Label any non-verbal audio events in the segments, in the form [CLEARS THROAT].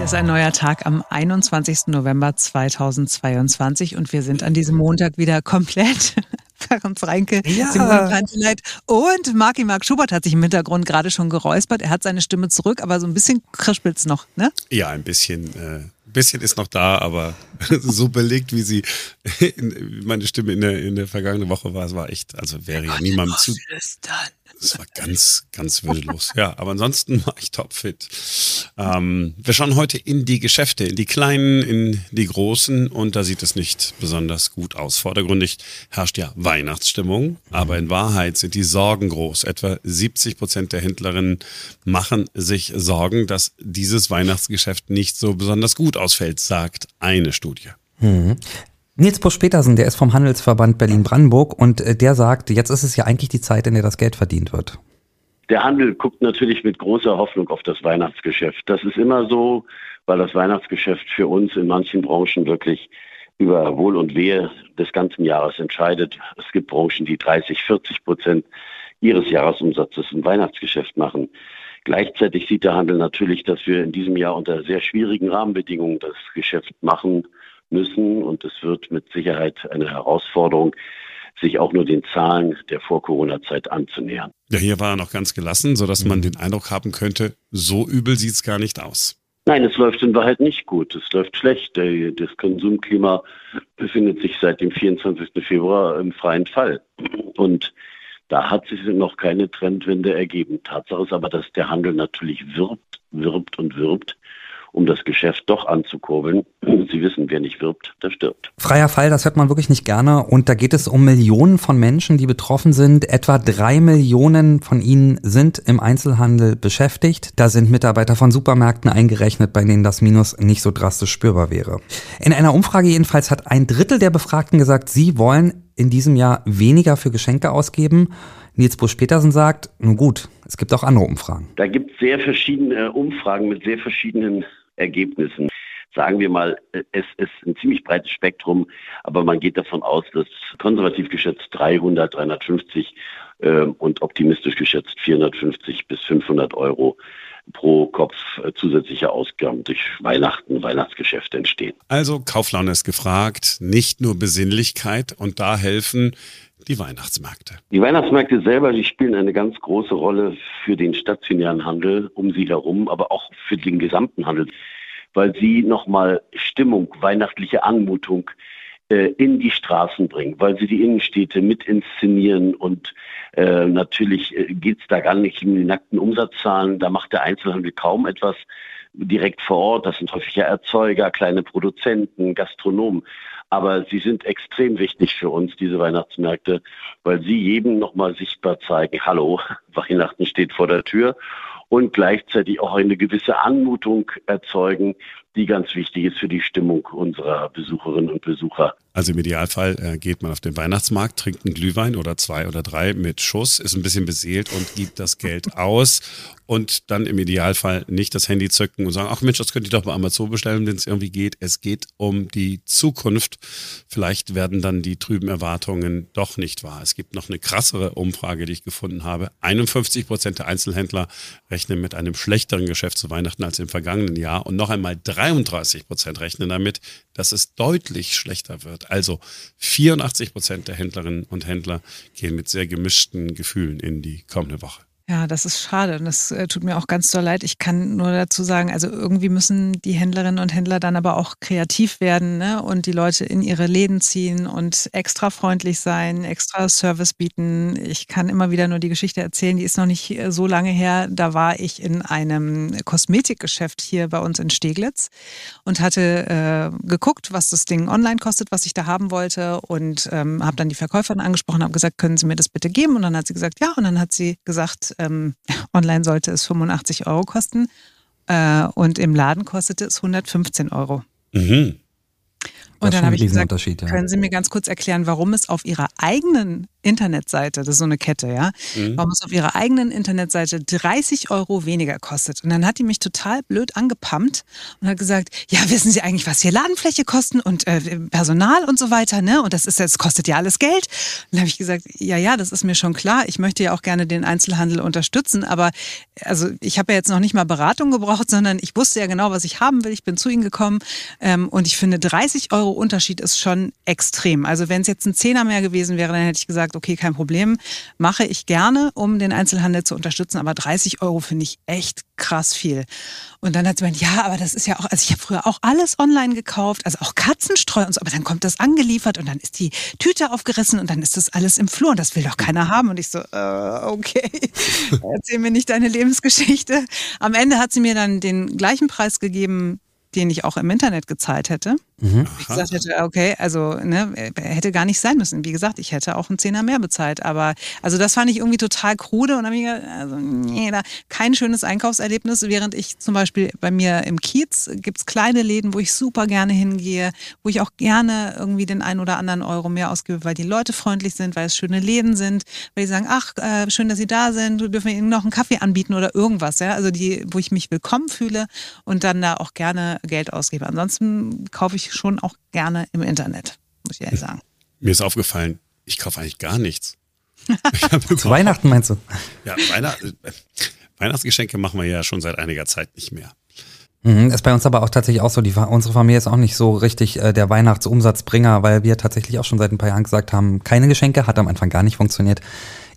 Hier ist ein neuer Tag am 21. November 2022 und wir sind an diesem Montag wieder komplett. [LAUGHS] Ferenc Reinke, ja. Simone Panteleit und Marki Mark Schubert hat sich im Hintergrund gerade schon geräuspert. Er hat seine Stimme zurück, aber so ein bisschen krispelt es noch, ne? Ja, ein bisschen. Äh bisschen ist noch da, aber [LAUGHS] so belegt, wie sie in, meine Stimme in der, in der vergangenen Woche war, es war echt, also wäre ja niemandem zu. Das war ganz, ganz würdelos. [LAUGHS] Ja, aber ansonsten war ich topfit. Ähm, wir schauen heute in die Geschäfte, in die kleinen, in die großen und da sieht es nicht besonders gut aus. Vordergründig herrscht ja Weihnachtsstimmung, aber in Wahrheit sind die Sorgen groß. Etwa 70 Prozent der Händlerinnen machen sich Sorgen, dass dieses Weihnachtsgeschäft nicht so besonders gut ausfällt, sagt eine Studie. Nils Busch-Petersen, der ist vom Handelsverband Berlin-Brandenburg und äh, der sagt, jetzt ist es ja eigentlich die Zeit, in der das Geld verdient wird. Der Handel guckt natürlich mit großer Hoffnung auf das Weihnachtsgeschäft. Das ist immer so, weil das Weihnachtsgeschäft für uns in manchen Branchen wirklich über Wohl und Wehe des ganzen Jahres entscheidet. Es gibt Branchen, die 30, 40 Prozent ihres Jahresumsatzes im Weihnachtsgeschäft machen. Gleichzeitig sieht der Handel natürlich, dass wir in diesem Jahr unter sehr schwierigen Rahmenbedingungen das Geschäft machen müssen. Und es wird mit Sicherheit eine Herausforderung, sich auch nur den Zahlen der Vor-Corona-Zeit anzunähern. Ja, hier war er noch ganz gelassen, sodass man den Eindruck haben könnte, so übel sieht es gar nicht aus. Nein, es läuft in Wahrheit nicht gut. Es läuft schlecht. Das Konsumklima befindet sich seit dem 24. Februar im freien Fall. Und da hat sich noch keine Trendwende ergeben. Tatsache ist aber, dass der Handel natürlich wirbt, wirbt und wirbt um das Geschäft doch anzukurbeln. [CLEARS THROAT] Sie wissen, wer nicht wirbt, der stirbt. Freier Fall, das hört man wirklich nicht gerne. Und da geht es um Millionen von Menschen, die betroffen sind. Etwa drei Millionen von ihnen sind im Einzelhandel beschäftigt. Da sind Mitarbeiter von Supermärkten eingerechnet, bei denen das Minus nicht so drastisch spürbar wäre. In einer Umfrage jedenfalls hat ein Drittel der Befragten gesagt, sie wollen in diesem Jahr weniger für Geschenke ausgeben. Nils Busch-Petersen sagt, nun gut, es gibt auch andere Umfragen. Da gibt es sehr verschiedene Umfragen mit sehr verschiedenen Ergebnissen. Sagen wir mal, es ist ein ziemlich breites Spektrum, aber man geht davon aus, dass konservativ geschätzt 300, 350 äh, und optimistisch geschätzt 450 bis 500 Euro pro Kopf äh, zusätzliche Ausgaben durch Weihnachten, Weihnachtsgeschäfte entstehen. Also Kauflaune ist gefragt, nicht nur Besinnlichkeit und da helfen die Weihnachtsmärkte. Die Weihnachtsmärkte selber, die spielen eine ganz große Rolle für den stationären Handel um sie herum, aber auch für den gesamten Handel, weil sie nochmal Stimmung, weihnachtliche Anmutung äh, in die Straßen bringen, weil sie die Innenstädte mit inszenieren und äh, natürlich äh, geht es da gar nicht um die nackten Umsatzzahlen, da macht der Einzelhandel kaum etwas direkt vor Ort, das sind häufig ja Erzeuger, kleine Produzenten, Gastronomen. Aber sie sind extrem wichtig für uns, diese Weihnachtsmärkte, weil sie jedem nochmal sichtbar zeigen, hallo, [LAUGHS] Weihnachten steht vor der Tür und gleichzeitig auch eine gewisse Anmutung erzeugen, die ganz wichtig ist für die Stimmung unserer Besucherinnen und Besucher. Also im Idealfall äh, geht man auf den Weihnachtsmarkt, trinkt einen Glühwein oder zwei oder drei mit Schuss, ist ein bisschen beseelt und gibt das Geld aus und dann im Idealfall nicht das Handy zücken und sagen, ach Mensch, das könnt ihr doch bei Amazon bestellen, wenn es irgendwie geht. Es geht um die Zukunft. Vielleicht werden dann die trüben Erwartungen doch nicht wahr. Es gibt noch eine krassere Umfrage, die ich gefunden habe. 51 Prozent der Einzelhändler rechnen mit einem schlechteren Geschäft zu Weihnachten als im vergangenen Jahr und noch einmal 33 Prozent rechnen damit, dass es deutlich schlechter wird. Also 84 Prozent der Händlerinnen und Händler gehen mit sehr gemischten Gefühlen in die kommende Woche. Ja, das ist schade und das äh, tut mir auch ganz doll leid. Ich kann nur dazu sagen, also irgendwie müssen die Händlerinnen und Händler dann aber auch kreativ werden ne? und die Leute in ihre Läden ziehen und extra freundlich sein, extra Service bieten. Ich kann immer wieder nur die Geschichte erzählen, die ist noch nicht äh, so lange her. Da war ich in einem Kosmetikgeschäft hier bei uns in Steglitz und hatte äh, geguckt, was das Ding online kostet, was ich da haben wollte und ähm, habe dann die Verkäuferin angesprochen, habe gesagt, können Sie mir das bitte geben? Und dann hat sie gesagt, ja. Und dann hat sie gesagt, ähm, online sollte es 85 Euro kosten äh, und im Laden kostete es 115 Euro. Mhm. Und dann habe ich gesagt, ja. können Sie mir ganz kurz erklären, warum es auf Ihrer eigenen Internetseite, das ist so eine Kette, ja, mhm. warum es auf ihrer eigenen Internetseite 30 Euro weniger kostet. Und dann hat die mich total blöd angepumpt und hat gesagt, ja, wissen Sie eigentlich, was hier Ladenfläche kosten und äh, Personal und so weiter, ne? Und das ist das kostet ja alles Geld. Und dann habe ich gesagt, ja, ja, das ist mir schon klar. Ich möchte ja auch gerne den Einzelhandel unterstützen, aber also ich habe ja jetzt noch nicht mal Beratung gebraucht, sondern ich wusste ja genau, was ich haben will. Ich bin zu Ihnen gekommen ähm, und ich finde 30 Euro Unterschied ist schon extrem. Also wenn es jetzt ein Zehner mehr gewesen wäre, dann hätte ich gesagt, okay, kein Problem, mache ich gerne, um den Einzelhandel zu unterstützen, aber 30 Euro finde ich echt krass viel. Und dann hat sie gemeint, ja, aber das ist ja auch, also ich habe früher auch alles online gekauft, also auch Katzenstreu und so, aber dann kommt das angeliefert und dann ist die Tüte aufgerissen und dann ist das alles im Flur und das will doch keiner haben. Und ich so, äh, okay, [LAUGHS] erzähl mir nicht deine Lebensgeschichte. Am Ende hat sie mir dann den gleichen Preis gegeben, den ich auch im Internet gezahlt hätte. Mhm. Ich gesagt hätte, okay, also ne, hätte gar nicht sein müssen. Wie gesagt, ich hätte auch einen Zehner mehr bezahlt. Aber also das fand ich irgendwie total krude und habe ich gedacht, also nee, da kein schönes Einkaufserlebnis. Während ich zum Beispiel bei mir im Kiez gibt es kleine Läden, wo ich super gerne hingehe, wo ich auch gerne irgendwie den einen oder anderen Euro mehr ausgebe, weil die Leute freundlich sind, weil es schöne Läden sind, weil die sagen, ach, äh, schön, dass Sie da sind, dürfen Ihnen noch einen Kaffee anbieten oder irgendwas. Ja? Also die, wo ich mich willkommen fühle und dann da auch gerne Geld ausgebe. Ansonsten kaufe ich schon auch gerne im Internet, muss ich ehrlich sagen. Mir ist aufgefallen, ich kaufe eigentlich gar nichts. [LAUGHS] Zu Weihnachten meinst du? Ja, Weihnacht, äh, Weihnachtsgeschenke machen wir ja schon seit einiger Zeit nicht mehr. Mhm, ist bei uns aber auch tatsächlich auch so, die, unsere Familie ist auch nicht so richtig äh, der Weihnachtsumsatzbringer, weil wir tatsächlich auch schon seit ein paar Jahren gesagt haben, keine Geschenke, hat am Anfang gar nicht funktioniert.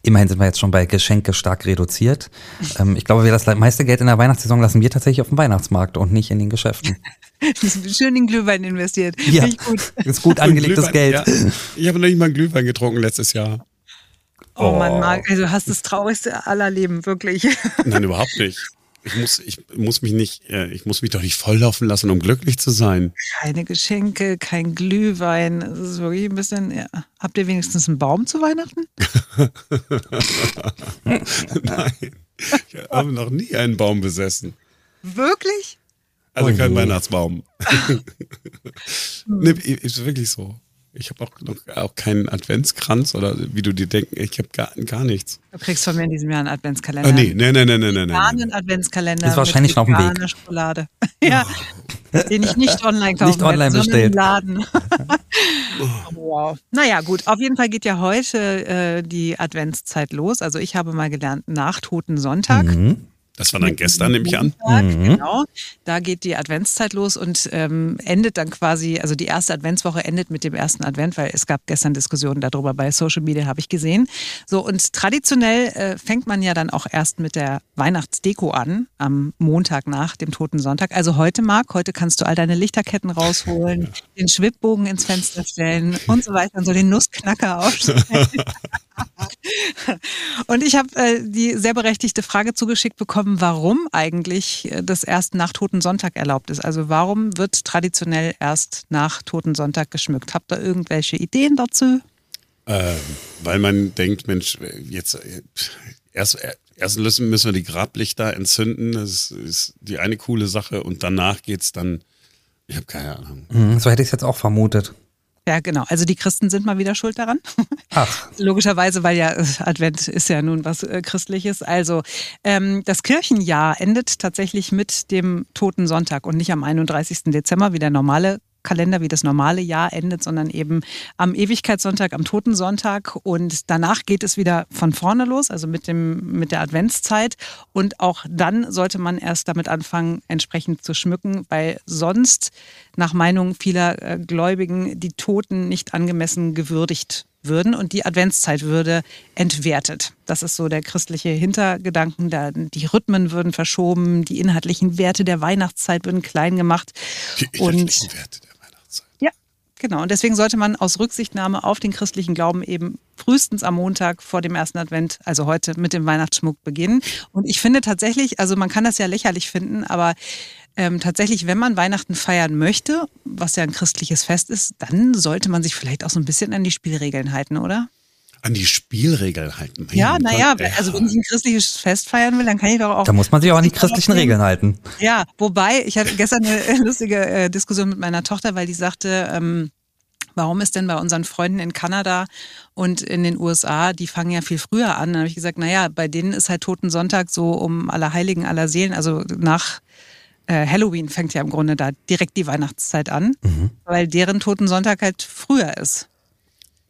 Immerhin sind wir jetzt schon bei Geschenke stark reduziert. [LAUGHS] Ähm, ich glaube, wir das meiste Geld in der Weihnachtssaison lassen wir tatsächlich auf dem Weihnachtsmarkt und nicht in den Geschäften. [LAUGHS] [LAUGHS] Schön in Glühwein investiert. Ja, gut. ist gut angelegtes Geld. Ja. Ich habe noch nicht mal einen Glühwein getrunken letztes Jahr. Oh, oh Mann, Marc, also du hast das traurigste aller Leben, wirklich. [LAUGHS] Nein, überhaupt nicht. Ich muss, ich muss mich nicht, äh, ich muss mich doch nicht volllaufen lassen, um glücklich zu sein. Keine Geschenke, kein Glühwein. Das ist wirklich ein bisschen. Ja. Habt ihr wenigstens einen Baum zu Weihnachten? [LAUGHS] Nein. Ich habe noch nie einen Baum besessen. Wirklich? Also oh kein Weihnachtsbaum. [LAUGHS] nee, ist wirklich so. Ich habe auch noch auch keinen Adventskranz oder wie du dir denken, ich habe gar, gar nichts. Du kriegst von mir in diesem Jahr einen Adventskalender. Ah, nee, nee, nee, nee, nee, nee, nee. Einen Adventskalender. Ist wahrscheinlich noch auf dem Weg. Schokolade. [LAUGHS] ja. Den ich nicht online kaufe. Nicht online hätte, bestellt. Laden. [LAUGHS] wow. Naja, gut. Auf jeden Fall geht ja heute äh, die Adventszeit los. Also ich habe mal gelernt, nach Toten Sonntag. Mhm. Das war dann gestern, nehme ich an. Mhm. Genau. Da geht die Adventszeit los und ähm, endet dann quasi, also die erste Adventswoche endet mit dem ersten Advent, weil es gab gestern Diskussionen darüber bei Social Media, habe ich gesehen. So, und traditionell äh, fängt man ja dann auch erst mit der Weihnachtsdeko an, am Montag nach dem Toten Sonntag. Also heute, Marc, heute kannst du all deine Lichterketten rausholen, [LAUGHS] den Schwibbogen ins Fenster stellen und so weiter und so den Nussknacker aufstellen. [LAUGHS] Und ich habe äh, die sehr berechtigte Frage zugeschickt bekommen, warum eigentlich äh, das erst nach Toten Sonntag erlaubt ist. Also warum wird traditionell erst nach Toten Sonntag geschmückt? Habt ihr irgendwelche Ideen dazu? Ähm, weil man denkt, Mensch, jetzt äh, erst, erst müssen wir die Grablichter entzünden. Das ist die eine coole Sache. Und danach geht es dann, ich habe keine Ahnung. Mhm, so hätte ich es jetzt auch vermutet. Ja, genau. Also die Christen sind mal wieder schuld daran. [LAUGHS] Ach. Logischerweise, weil ja Advent ist ja nun was äh, Christliches. Also ähm, das Kirchenjahr endet tatsächlich mit dem Toten Sonntag und nicht am 31. Dezember wie der normale Kalender wie das normale Jahr endet, sondern eben am Ewigkeitssonntag, am Totensonntag. Und danach geht es wieder von vorne los, also mit, dem, mit der Adventszeit. Und auch dann sollte man erst damit anfangen, entsprechend zu schmücken, weil sonst nach Meinung vieler äh, Gläubigen die Toten nicht angemessen gewürdigt würden und die Adventszeit würde entwertet. Das ist so der christliche Hintergedanken. Die Rhythmen würden verschoben, die inhaltlichen Werte der Weihnachtszeit würden klein gemacht. Die inhaltlichen und Werte der Genau, und deswegen sollte man aus Rücksichtnahme auf den christlichen Glauben eben frühestens am Montag vor dem ersten Advent, also heute mit dem Weihnachtsschmuck beginnen. Und ich finde tatsächlich, also man kann das ja lächerlich finden, aber ähm, tatsächlich, wenn man Weihnachten feiern möchte, was ja ein christliches Fest ist, dann sollte man sich vielleicht auch so ein bisschen an die Spielregeln halten, oder? An die Spielregeln halten. Mein ja, naja, also wenn ich ein christliches Fest feiern will, dann kann ich doch auch. Da muss man sich auch an die christlichen Regeln halten. Ja, wobei, ich hatte gestern eine [LAUGHS] lustige äh, Diskussion mit meiner Tochter, weil die sagte, ähm, warum ist denn bei unseren Freunden in Kanada und in den USA, die fangen ja viel früher an. Dann habe ich gesagt, naja, bei denen ist halt Toten Sonntag so um aller Heiligen, aller Seelen, also nach äh, Halloween fängt ja im Grunde da direkt die Weihnachtszeit an, mhm. weil deren Toten Sonntag halt früher ist.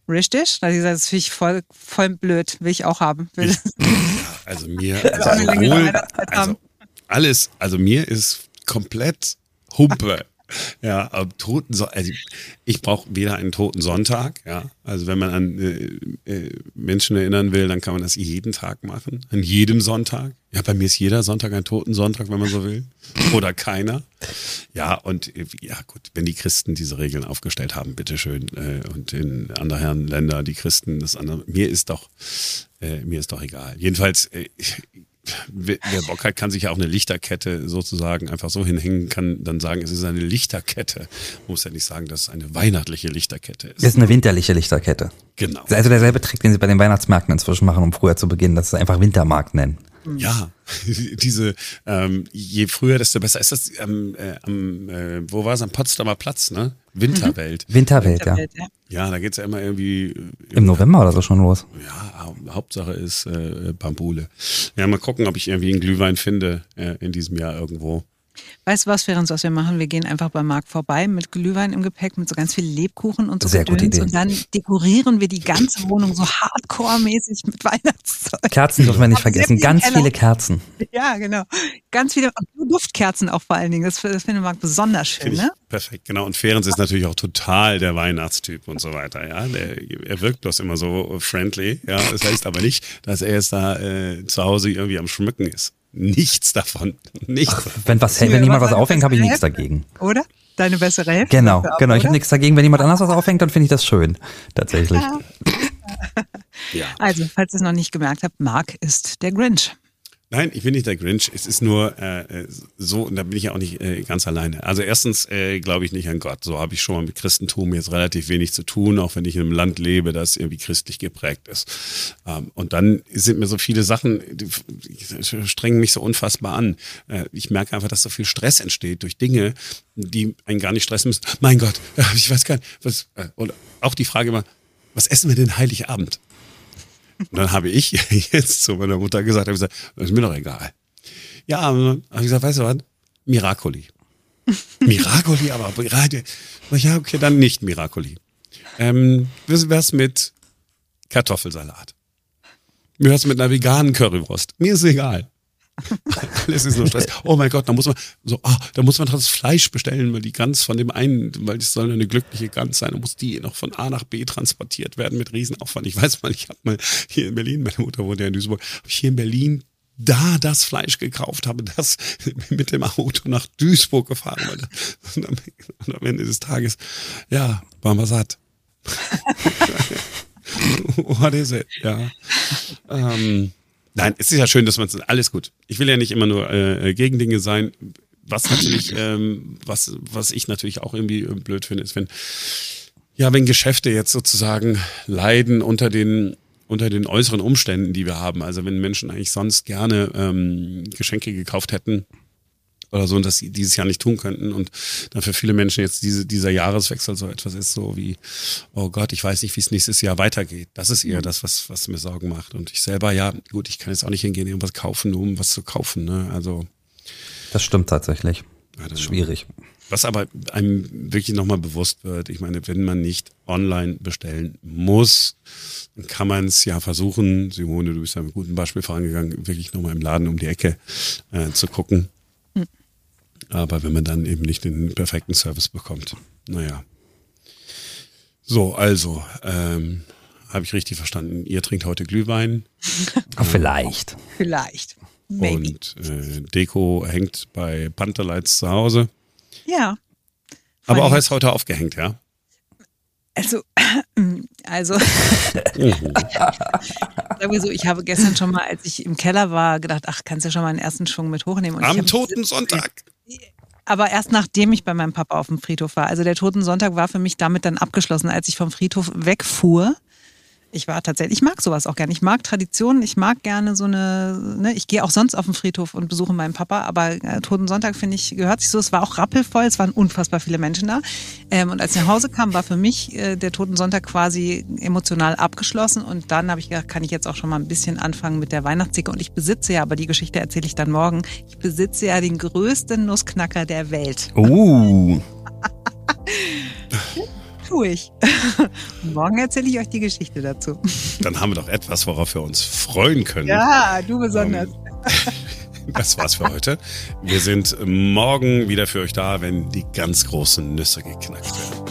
Richtig? Da gesagt, das finde ich voll, voll blöd, will ich auch haben. Ich, [LAUGHS] also mir, [LAUGHS] also sowohl, also alles, also mir ist komplett Humpe. [LAUGHS] Ja, Toten also ich brauche weder einen Toten Sonntag, ja. Also wenn man an äh, äh, Menschen erinnern will, dann kann man das jeden Tag machen, an jedem Sonntag. Ja, bei mir ist jeder Sonntag ein Toten Sonntag, wenn man so will. Oder keiner. Ja, und ja gut, wenn die Christen diese Regeln aufgestellt haben, bitteschön. Äh, und in anderen Ländern die Christen das andere. Mir ist doch, äh, mir ist doch egal. Jedenfalls, äh, wer Bock hat, kann sich ja auch eine Lichterkette sozusagen einfach so hinhängen, kann dann sagen, es ist eine Lichterkette. Man muss ja nicht sagen, dass es eine weihnachtliche Lichterkette ist. Es ist eine winterliche Lichterkette. Genau. Also derselbe Trick, den sie bei den Weihnachtsmärkten inzwischen machen, um früher zu beginnen, dass sie einfach Wintermarkt nennen. Ja, [LAUGHS] diese, ähm, je früher, desto besser. Ist das ähm, äh, am, äh, wo war es, am Potsdamer Platz, ne? Winterwelt. Mhm. Winterwelt, Winterwelt, ja. ja. da geht es ja immer irgendwie. Äh, Im November oder so schon los. Ja, Hauptsache ist äh, Bambule. Ja, mal gucken, ob ich irgendwie einen Glühwein finde äh, in diesem Jahr irgendwo. Weißt du was, Ferenc, was wir machen? Wir gehen einfach beim Markt vorbei mit Glühwein im Gepäck, mit so ganz viel Lebkuchen und so Sehr gute Idee. Und dann dekorieren wir die ganze Wohnung so hardcore-mäßig mit [LAUGHS] Weihnachtszeug. Kerzen dürfen wir nicht vergessen. Ganz viele Kerzen. Ja, genau. Ganz viele Duftkerzen auch vor allen Dingen. Das, das finde Marc besonders schön, ne? Perfekt, genau. Und Ferenc ist natürlich auch total der Weihnachtstyp und so weiter. Ja, der, er wirkt bloß immer so friendly. Ja, das heißt aber nicht, dass er jetzt da äh, zu Hause irgendwie am Schmücken ist. Nichts davon. Nichts. Ach, wenn, was, wenn jemand was aufhängt, habe ich nichts dagegen. Oder? Deine bessere Hälfte? Genau, genau. Ich habe nichts dagegen. Wenn jemand anders was aufhängt, dann finde ich das schön. Tatsächlich. Ja. [LAUGHS] Also, falls ihr es noch nicht gemerkt habt, Mark ist der Grinch. Nein, ich bin nicht der Grinch. Es ist nur äh, äh, so, und da bin ich ja auch nicht äh, ganz alleine. Also erstens äh, glaube ich nicht an Gott. So habe ich schon mal mit Christentum jetzt relativ wenig zu tun, auch wenn ich in einem Land lebe, das irgendwie christlich geprägt ist. Ähm, und dann sind mir so viele Sachen, die, die strengen mich so unfassbar an. Äh, ich merke einfach, dass so viel Stress entsteht durch Dinge, die einen gar nicht stressen müssen. Mein Gott, [LAUGHS] ich weiß gar nicht. Was, äh, und auch die Frage immer, was essen wir denn Heiligabend? Und dann habe ich [LAUGHS] jetzt zu meiner Mutter gesagt, habe gesagt, das ist mir doch egal. Ja, habe ich gesagt, weißt du was? Miracoli. [LAUGHS] Miracoli, aber gerade, ja, okay, dann nicht Miracoli. Ähm, was mit Kartoffelsalat? Wie wär's mit einer veganen Currywurst? Mir ist egal. [LAUGHS] Alles ist nur Stress. Oh mein Gott, da muss man so, oh, da muss man das Fleisch bestellen, weil die Gans von dem einen, weil das soll eine glückliche Gans sein, da muss die noch von A nach B transportiert werden mit Riesenaufwand. Ich weiß mal, ich habe mal hier in Berlin, meine Mutter wohnt ja in Duisburg, habe ich hier in Berlin da das Fleisch gekauft habe, das [LAUGHS] mit dem Auto nach Duisburg gefahren wurde. Und am, und am Ende des Tages, ja, waren wir satt. [LAUGHS] What is it? Ja. Ähm, Nein, es ist ja schön, dass man es alles gut. Ich will ja nicht immer nur äh, gegen Dinge sein. Was natürlich, ähm, was, was ich natürlich auch irgendwie äh, blöd finde, ist, wenn, ja, wenn Geschäfte jetzt sozusagen leiden unter den unter den äußeren Umständen, die wir haben. Also wenn Menschen eigentlich sonst gerne ähm, Geschenke gekauft hätten, oder so und das dieses Jahr nicht tun könnten und dann für viele Menschen jetzt diese, dieser Jahreswechsel so etwas ist, so wie, oh Gott, ich weiß nicht, wie es nächstes Jahr weitergeht. Das ist eher mhm. das, was, was mir Sorgen macht. Und ich selber, ja, gut, ich kann jetzt auch nicht hingehen, irgendwas kaufen, nur um was zu kaufen. Ne? Also Das stimmt tatsächlich. Ja, das ist schwierig. Was aber einem wirklich nochmal bewusst wird, ich meine, wenn man nicht online bestellen muss, dann kann man es ja versuchen, Simone, du bist ja mit gutem Beispiel vorangegangen, wirklich nochmal im Laden um die Ecke äh, zu gucken aber wenn man dann eben nicht den perfekten Service bekommt. Naja. So, also, ähm, habe ich richtig verstanden. Ihr trinkt heute Glühwein. [LAUGHS] Vielleicht. Vielleicht. Maybe. Und äh, Deko hängt bei Pantherlights zu Hause. Ja. Aber auch erst heute aufgehängt, ja? Also, [CLEARS THROAT] also, [LAUGHS] sagen wir so, ich habe gestern schon mal, als ich im Keller war, gedacht, ach, kannst du schon mal einen ersten Schwung mit hochnehmen. Und Am Toten Sonntag. Aber erst nachdem ich bei meinem Papa auf dem Friedhof war. Also der Toten Sonntag war für mich damit dann abgeschlossen, als ich vom Friedhof wegfuhr Ich war tatsächlich, ich mag sowas auch gerne. Ich mag Traditionen, ich mag gerne so eine, ne, ich gehe auch sonst auf den Friedhof und besuche meinen Papa, aber äh, Totensonntag, finde ich, gehört sich so. Es war auch rappelvoll, es waren unfassbar viele Menschen da. Ähm, und als ich nach Hause kam, war für mich äh, der Totensonntag quasi emotional abgeschlossen. Und dann habe ich gedacht, kann ich jetzt auch schon mal ein bisschen anfangen mit der Weihnachtsdicke. Und ich besitze ja, aber die Geschichte erzähle ich dann morgen, ich besitze ja den größten Nussknacker der Welt. Uh. [LAUGHS] Tue ich. [LAUGHS] morgen erzähle ich euch die Geschichte dazu. Dann haben wir doch etwas, worauf wir uns freuen können. Ja, du besonders. Ähm, [LAUGHS] das war's für heute. Wir sind morgen wieder für euch da, wenn die ganz großen Nüsse geknackt werden.